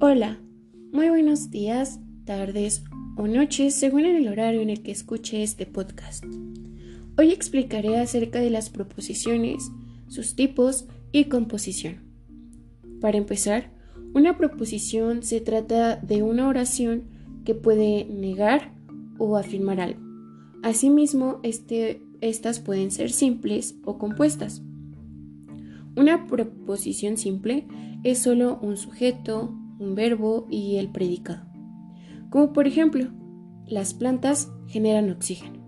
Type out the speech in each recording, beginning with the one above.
Hola, muy buenos días, tardes o noches según el horario en el que escuche este podcast. Hoy explicaré acerca de las proposiciones, sus tipos y composición. Para empezar, una proposición se trata de una oración que puede negar o afirmar algo. Asimismo, este, estas pueden ser simples o compuestas. Una proposición simple es solo un sujeto, un verbo y el predicado. Como por ejemplo, las plantas generan oxígeno.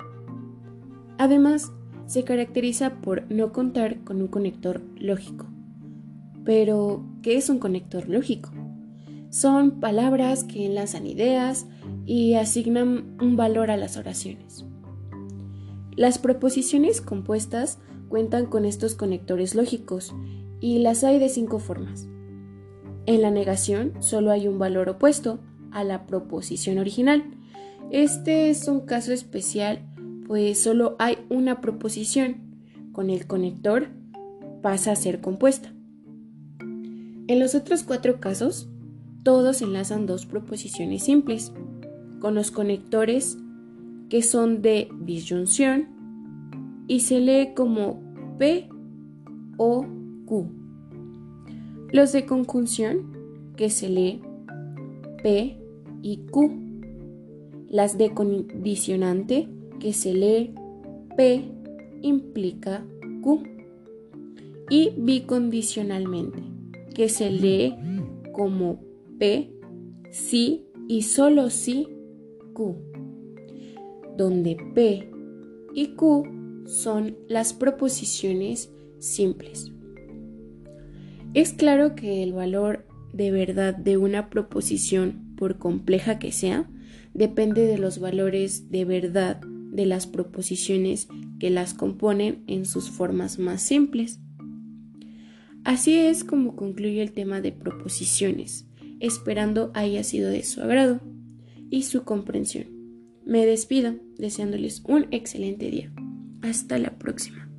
Además, se caracteriza por no contar con un conector lógico. Pero, ¿qué es un conector lógico? Son palabras que enlazan ideas y asignan un valor a las oraciones. Las proposiciones compuestas cuentan con estos conectores lógicos y las hay de cinco formas. En la negación solo hay un valor opuesto a la proposición original. Este es un caso especial, pues solo hay una proposición. Con el conector pasa a ser compuesta. En los otros cuatro casos, todos enlazan dos proposiciones simples, con los conectores que son de disyunción y se lee como P o Q. Los de conjunción, que se lee P y Q. Las de condicionante, que se lee P implica Q. Y bicondicionalmente, que se lee como P, sí y solo sí Q. Donde P y Q son las proposiciones simples. Es claro que el valor de verdad de una proposición, por compleja que sea, depende de los valores de verdad de las proposiciones que las componen en sus formas más simples. Así es como concluye el tema de proposiciones, esperando haya sido de su agrado y su comprensión. Me despido deseándoles un excelente día. Hasta la próxima.